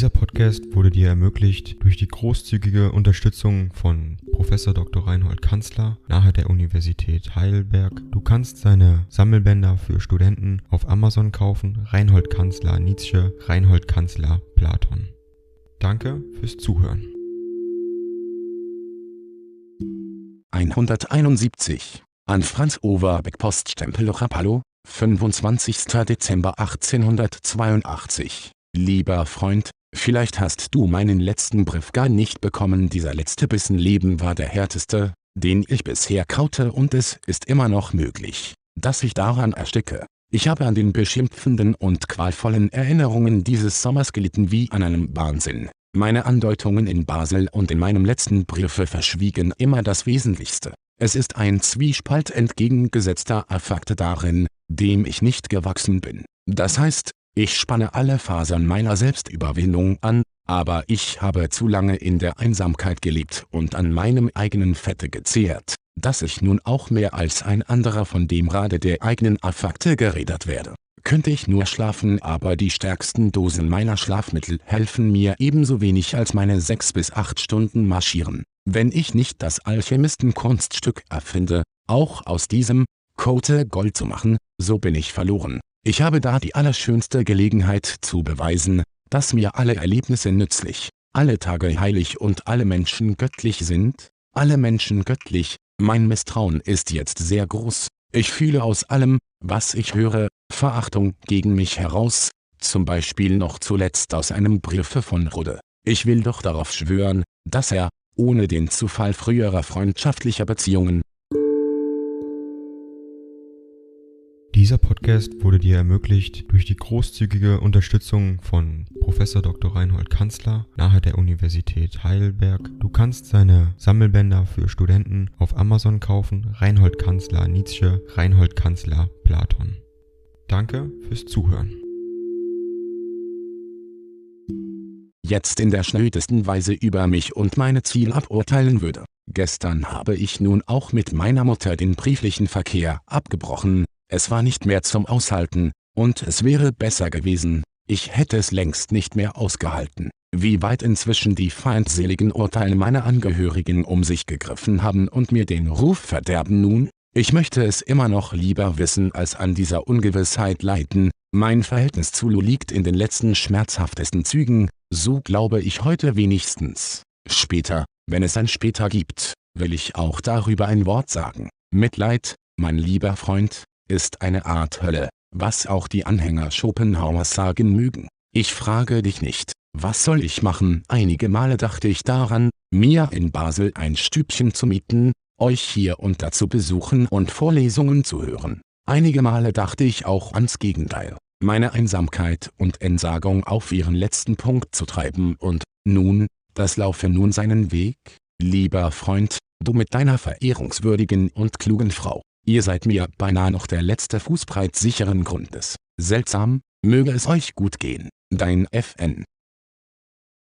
Dieser Podcast wurde dir ermöglicht durch die großzügige Unterstützung von Prof. Dr. Reinhold Kanzler nahe der Universität Heidelberg. Du kannst seine Sammelbänder für Studenten auf Amazon kaufen. Reinhold Kanzler Nietzsche, Reinhold Kanzler Platon. Danke fürs Zuhören. 171 an Franz Overbeck Poststempel Rapallo, 25. Dezember 1882. Lieber Freund, vielleicht hast du meinen letzten Brief gar nicht bekommen. Dieser letzte Bissen Leben war der härteste, den ich bisher kaute und es ist immer noch möglich, dass ich daran ersticke. Ich habe an den beschimpfenden und qualvollen Erinnerungen dieses Sommers gelitten wie an einem Wahnsinn. Meine Andeutungen in Basel und in meinem letzten Briefe verschwiegen immer das Wesentlichste. Es ist ein Zwiespalt entgegengesetzter Affakte darin, dem ich nicht gewachsen bin. Das heißt, ich spanne alle Fasern meiner Selbstüberwindung an, aber ich habe zu lange in der Einsamkeit gelebt und an meinem eigenen Fette gezehrt, dass ich nun auch mehr als ein anderer von dem Rade der eigenen Affakte geredet werde. Könnte ich nur schlafen aber die stärksten Dosen meiner Schlafmittel helfen mir ebenso wenig als meine sechs bis acht Stunden marschieren. Wenn ich nicht das Alchemisten-Kunststück erfinde, auch aus diesem Kote Gold zu machen, so bin ich verloren. Ich habe da die allerschönste Gelegenheit zu beweisen, dass mir alle Erlebnisse nützlich, alle Tage heilig und alle Menschen göttlich sind, alle Menschen göttlich, mein Misstrauen ist jetzt sehr groß, ich fühle aus allem, was ich höre, Verachtung gegen mich heraus, zum Beispiel noch zuletzt aus einem Briefe von Rode. Ich will doch darauf schwören, dass er, ohne den Zufall früherer freundschaftlicher Beziehungen, Dieser Podcast wurde dir ermöglicht durch die großzügige Unterstützung von Prof. Dr. Reinhold Kanzler nahe der Universität Heidelberg. Du kannst seine Sammelbänder für Studenten auf Amazon kaufen. Reinhold Kanzler Nietzsche, Reinhold Kanzler Platon. Danke fürs Zuhören. Jetzt in der schnödesten Weise über mich und meine Ziele aburteilen würde. Gestern habe ich nun auch mit meiner Mutter den brieflichen Verkehr abgebrochen, es war nicht mehr zum Aushalten, und es wäre besser gewesen, ich hätte es längst nicht mehr ausgehalten. Wie weit inzwischen die feindseligen Urteile meiner Angehörigen um sich gegriffen haben und mir den Ruf verderben nun? Ich möchte es immer noch lieber wissen als an dieser Ungewissheit leiden. Mein Verhältnis zu Lu liegt in den letzten schmerzhaftesten Zügen, so glaube ich heute wenigstens. Später, wenn es ein später gibt, will ich auch darüber ein Wort sagen. Mitleid, mein lieber Freund, ist eine Art Hölle, was auch die Anhänger Schopenhauers sagen mögen. Ich frage dich nicht, was soll ich machen? Einige Male dachte ich daran, mir in Basel ein Stübchen zu mieten, euch hier und da zu besuchen und Vorlesungen zu hören. Einige Male dachte ich auch ans Gegenteil, meine Einsamkeit und Entsagung auf ihren letzten Punkt zu treiben und, nun, das laufe nun seinen Weg, lieber Freund, du mit deiner verehrungswürdigen und klugen Frau. Ihr seid mir beinahe noch der letzte Fußbreit sicheren Grundes. Seltsam, möge es euch gut gehen. Dein FN